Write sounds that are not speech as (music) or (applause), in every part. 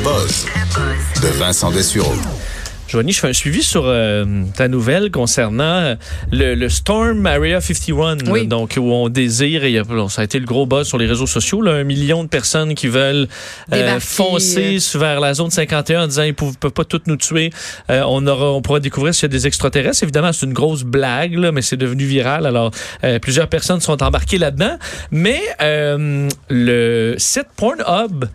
Buzz de Vincent Dessureau. Joanie, je fais un suivi sur euh, ta nouvelle concernant euh, le, le Storm Area 51, Oui. là, donc où on désire, et bon, ça a été le gros buzz sur les réseaux sociaux, là, un million de personnes qui veulent euh, foncer vers la zone 51 en disant ils ne peuvent pas toutes nous tuer. Euh, on aura, on pourra découvrir s'il y a des extraterrestres. Évidemment, c'est une grosse blague, là, mais c'est devenu viral. Alors, euh, plusieurs personnes sont embarquées là-dedans. Mais euh, le site Pornhub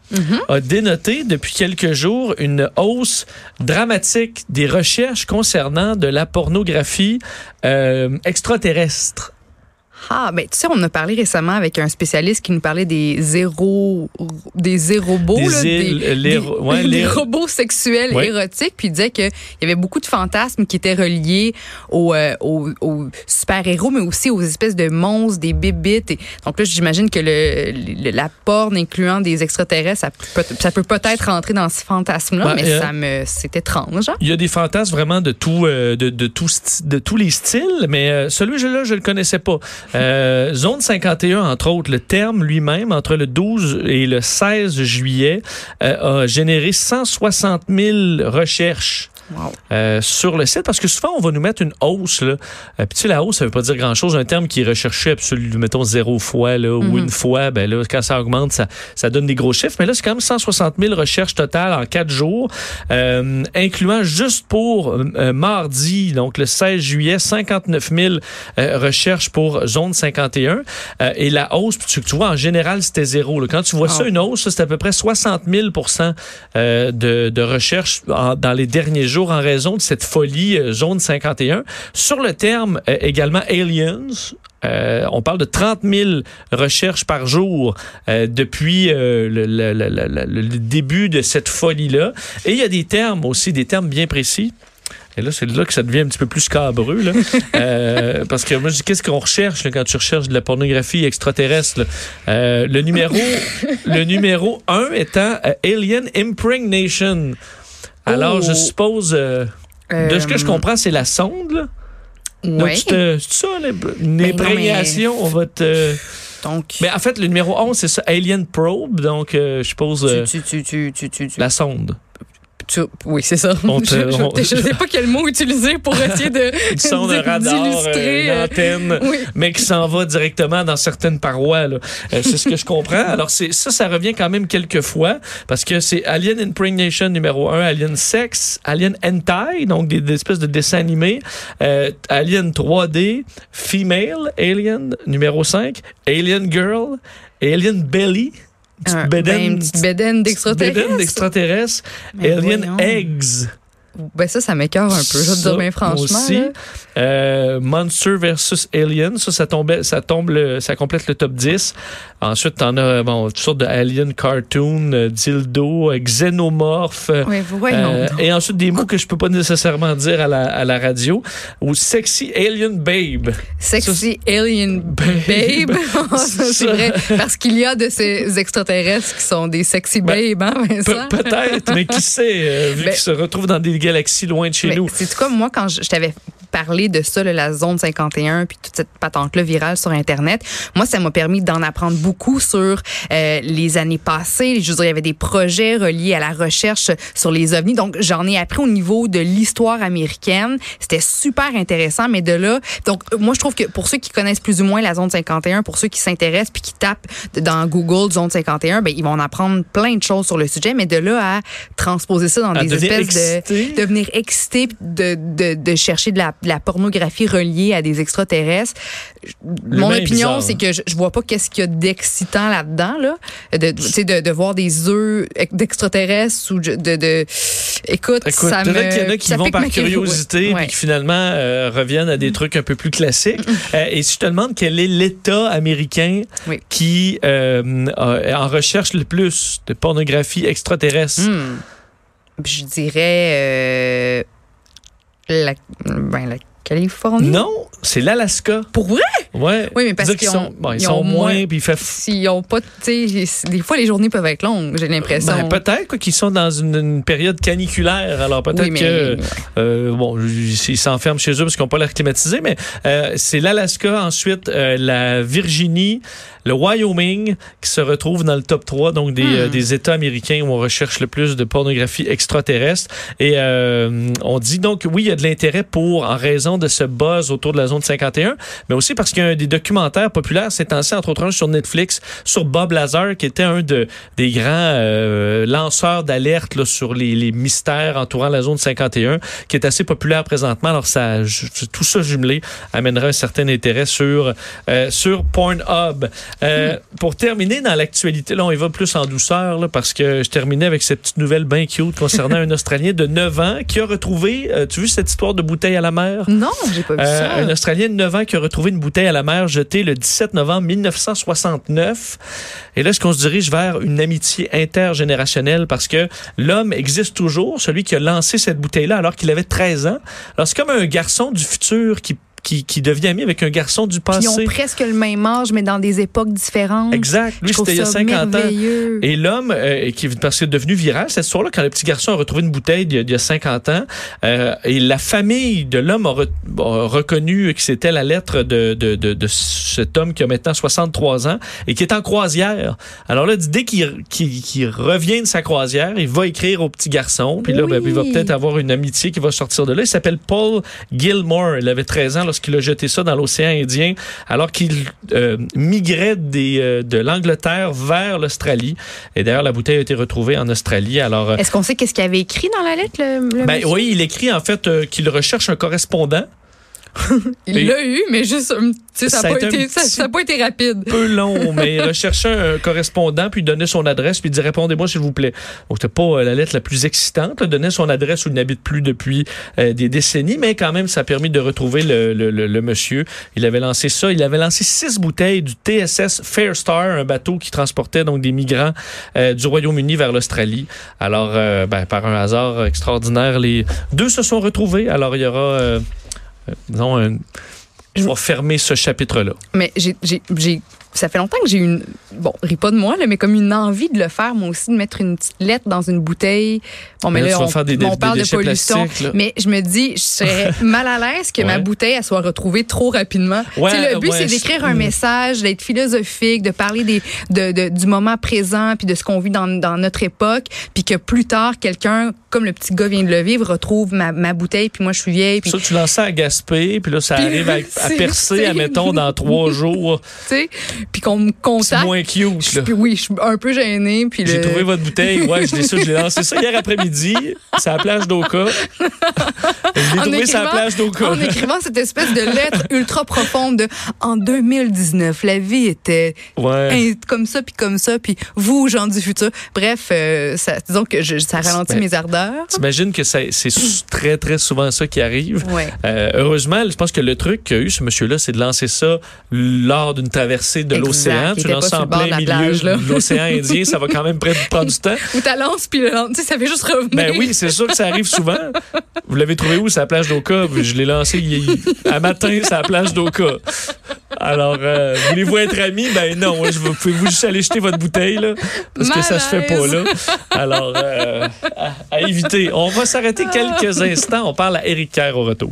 a dénoté depuis quelques jours une hausse dramatique des recherches concernant de la pornographie euh, extraterrestre. Ah, ben tu sais, on a parlé récemment avec un spécialiste qui nous parlait des zéro, des Des là, îles, (laughs) des, les- des- ouais, des les- robots sexuels Ouais. érotiques, puis il disait qu'il y avait beaucoup de fantasmes qui étaient reliés aux, euh, aux, aux super-héros, mais aussi aux espèces de monstres, des bébites. Et, donc là, j'imagine que le, le- la porn incluant des extraterrestres, ça peut, ça peut peut-être rentrer dans ce fantasme-là, Ben, mais euh, ça me, c'est étrange. hein. Il y a des fantasmes vraiment de tout, euh, de, de, tout de tous les styles, mais euh, celui-là, je le connaissais pas. Euh, Zone 51, entre autres, le terme lui-même, entre le 12 et le 16 juillet, euh, a généré 160 000 recherches. Wow. euh, sur le site parce que souvent on va nous mettre une hausse là. Euh, puis tu sais la hausse ça veut pas dire grand chose un terme qui est recherché absolument mettons zéro fois là ou Mhm. une fois ben là quand ça augmente ça ça donne des gros chiffres mais là c'est quand même 160 000 recherches totales en quatre jours euh, incluant juste pour euh, mardi donc le 16 juillet 59 000 euh, recherches pour zone 51 Euh, et la hausse tu, tu vois en général c'était zéro là. quand tu vois ça une hausse c'est à peu près 60 000 euh, de, de recherches en- dans les derniers jours en raison de cette folie euh, zone 51. Sur le terme euh, également aliens, euh, on parle de 30 000 recherches par jour euh, depuis euh, le, le- le- le- le- le début de cette folie-là. Et il y a des termes aussi, des termes bien précis. Et là, c'est là que ça devient un petit peu plus scabreux. Là. (laughs) Euh, parce que moi, je dis, qu'est-ce qu'on recherche là, quand tu recherches de la pornographie extraterrestre? là? Euh, le numéro le numéro 1 étant euh, Alien Impregnation. Alors, Oh. je suppose, euh, de ce que je Euh, comprends, c'est la sonde. Là. Donc, tu te- c'est ça, une Ben imprégnation, on va te... Donc, Mais en fait, le numéro 11, c'est ça, Alien Probe, donc euh, je suppose euh, tu, tu, tu, tu, tu, tu, la sonde. Tu- oui, c'est ça. On te- (laughs) je, je sais pas quel mot utiliser pour essayer de Une sonde, un radar, euh, euh, antenne, oui. mais qui s'en va directement dans certaines parois. là. Euh, c'est ce que je comprends. Alors, c'est ça, ça revient quand même quelques fois, parce que c'est Alien Impregnation numéro 1, Alien Sex, Alien Hentai, donc des, des espèces de dessins animés, euh, Alien 3D, Female, Alien numéro 5, Alien Girl, Alien Belly, une petite bédaine- ben, une petite bédaine d'extraterrestre. Mais Alien voyons. Eggs. Ben ça, ça m'écœure un peu, je te dire franchement. aussi. Euh, Monster versus Alien, ça, ça, tombait, ça tombe, le- ça complète le top 10. Ensuite, t'en as bon, toutes sortes de Alien cartoon, euh, dildo, euh, xénomorphe. Oui, voyons. et ensuite des mots que je peux pas nécessairement dire à la, à la radio. Ou sexy alien babe. Sexy alien babe. (laughs) c'est Ça. vrai. Parce qu'il y a de ces extraterrestres qui sont des sexy Ben, babes, hein, Pe-? Peut-être, mais qui sait, vu Ben- qu'ils se retrouvent dans des loin de chez Mais nous. C'est comme moi, quand je, je t'avais parlé de ça, là, la zone 51, puis toute cette patente-là virale sur Internet, moi, ça m'a permis d'en apprendre beaucoup sur euh, les années passées. Je veux dire, il y avait des projets reliés à la recherche sur les ovnis. Donc, j'en ai appris au niveau de l'histoire américaine. C'était super intéressant, mais de là, donc, moi, je trouve que pour ceux qui connaissent plus ou moins la zone 51, pour ceux qui s'intéressent puis qui tapent dans Google zone 51, ben, ils vont en apprendre plein de choses sur le sujet, mais de là à transposer ça dans À des espèces de excité. devenir excité de, de, de chercher de la, la pornographie reliée à des extraterrestres. Mon opinion, c'est hein. que je, je vois pas qu'est-ce qu'il y a d'excitant là-dedans, là. De, tu sais, de, de voir des œufs d'extraterrestres ou de, de, de- écoute, Écoute, ça me, qu'il y en a qui vont par curiosité Ouais. puis qui finalement euh, reviennent à des trucs un peu plus classiques. Euh, et si je te demande quel est l'État américain Oui. qui euh, en recherche le plus de pornographie extraterrestre? Hmm. Je dirais euh, la, ben, la Californie? Non, c'est l'Alaska. Pour vrai? Ouais. Oui, mais parce qu'ils qu'ils sont, ont- bon, ils ils sont ont moins, puis il fait S'ils ont pas, tu sais, des fois les journées peuvent être longues, j'ai l'impression. Ben, peut-être qu'ils sont dans une, une période caniculaire. Alors peut-être Oui, mais- que euh, bon, ils s'enferment chez eux parce qu'ils n'ont pas l'air climatisé, mais euh, c'est l'Alaska, ensuite euh, la Virginie, le Wyoming qui se retrouve dans le top 3, donc des, Hmm. des États américains où on recherche le plus de pornographie extraterrestre. Et on dit donc, oui, il y a de l'intérêt pour, en raison de ce buzz autour de la zone 51, mais aussi parce qu'il y a des documentaires populaires ces temps-ci, entre autres un sur Netflix, sur Bob Lazar, qui était un de, des grands euh, lanceurs d'alerte là, sur les, les mystères entourant la zone 51, qui est assez populaire présentement. Alors, ça, tout ça jumelé amènera un certain intérêt sur, euh, sur Pornhub. Euh, Pour terminer dans l'actualité, là, on y va plus en douceur, là, parce que je terminais avec cette petite nouvelle bien cute concernant un (laughs) Australien de 9 ans qui a retrouvé, euh, tu as vu cette histoire de bouteille à la mer? Non, j'ai pas vu Euh, ça. un Australien de 9 ans qui a retrouvé une bouteille à la mer jetée le 17 novembre 1969. Et là, est-ce qu'on se dirige vers une amitié intergénérationnelle parce que l'homme existe toujours, celui qui a lancé cette bouteille-là alors qu'il avait 13 ans. Alors, c'est comme un garçon du futur qui, qui, qui devient ami avec un garçon du Puis ils ont passé. presque le même âge, mais dans des époques différentes. Exact. Lui, c'était il y a ça 50 ans. Et l'homme, euh, qui parce que est devenu viral cette histoire-là, quand le petit garçon a retrouvé une bouteille d'il y a- d'il y a 50 ans, euh, et la famille de l'homme a, re- a reconnu que c'était la lettre de, de, de, de cet homme qui a maintenant 63 ans et qui est en croisière. Alors là, dès qu'il qu'il- qu'il revient de sa croisière, il va écrire au petit garçon, puis là, ben, il va peut-être avoir une amitié qui va sortir de là. Il s'appelle Paul Gilmore. Il avait 13 ans lorsqu'il a jeté ça dans l'océan Indien, alors qu'il euh, migrait des, euh, de l'Angleterre vers l'Australie. Et d'ailleurs, la bouteille a été retrouvée en Australie. Alors, euh, Est-ce qu'on sait qu'est-ce qu'il avait écrit dans la lettre, le, le ben, monsieur? oui, il écrit en fait qu'il recherche un correspondant. Il l'a eu, mais juste, ça n'a pas, été ça- ça pas été rapide. peu long, mais (laughs) il recherchait un correspondant, puis il donnait son adresse, puis il dit répondez-moi s'il vous plaît. Donc c'était pas euh, la lettre la plus excitante, là, donnait son adresse où il n'habite plus depuis euh, des décennies, mais quand même ça a permis de retrouver le, le- le- le monsieur. Il avait lancé ça, il avait lancé six bouteilles du TSS Fair Star, un bateau qui transportait donc des migrants euh, du Royaume-Uni vers l'Australie. Alors euh, ben, par un hasard extraordinaire, les deux se sont retrouvés. Alors il y aura disons un je vais fermer ce chapitre-là. Mais j'ai- ça fait longtemps que j'ai une, bon, ris pas de moi, là, mais comme une envie de le faire, moi aussi, de mettre une petite lettre dans une bouteille. Bon, mais Mais là, on, faire des- on des- parle des de pollution. Mais je me dis, je serais (laughs) mal à l'aise que ma bouteille, elle soit retrouvée trop rapidement. Ouais, Tu sais, le but, ouais, c'est je- d'écrire un Mm. message, d'être philosophique, de parler des, de, de- du moment présent, puis de ce qu'on vit dans, dans notre époque, puis que plus tard, quelqu'un, comme le petit gars vient de le vivre, retrouve ma, ma bouteille, puis moi, je suis vieille, puis Ça, tu lances ça à Gaspé, puis là, ça Puis arrive à, (laughs) à percer, admettons, dans trois (laughs) jours. tu sais, puis qu'on me C'est contacte. moins cute, Je- là. puis oui, je suis un peu gênée. Puis J'ai le- trouvé votre bouteille. Ouais, je l'ai je l'ai lancé ça hier après-midi. C'est à la plage d'Oka. Je l'ai trouvé sur la écrivant- plage d'Oka. En écrivant cette espèce de lettre ultra profonde de en 2019, la vie était Ouais. comme ça puis comme ça puis vous gens du futur. Bref, euh, ça, disons que je- ça ralentit Ben, mes ardeurs. T'imagines que c'est très, très souvent ça qui arrive. Ouais. Euh, heureusement, je pense que le truc qu'a eu ce monsieur-là, c'est de lancer ça lors d'une traversée de. L'océan. Tu lances en plein milieu plage, là. de l'océan Indien, ça va quand même prendre du temps. (laughs) Ou ta lance puis tu ça fait juste revenir. Ben oui, c'est sûr que ça arrive souvent. Vous l'avez trouvé où, la plage d'Oka? Je l'ai lancé à matin, c'est la plage d'Oka. Alors, euh, voulez-vous être amis? Ben non, je veux- pouvez-vous juste aller jeter votre bouteille, là? Parce que ça se fait pas, là. Alors, euh, à, à éviter. On va s'arrêter quelques instants. On parle à Eric Kerr au retour.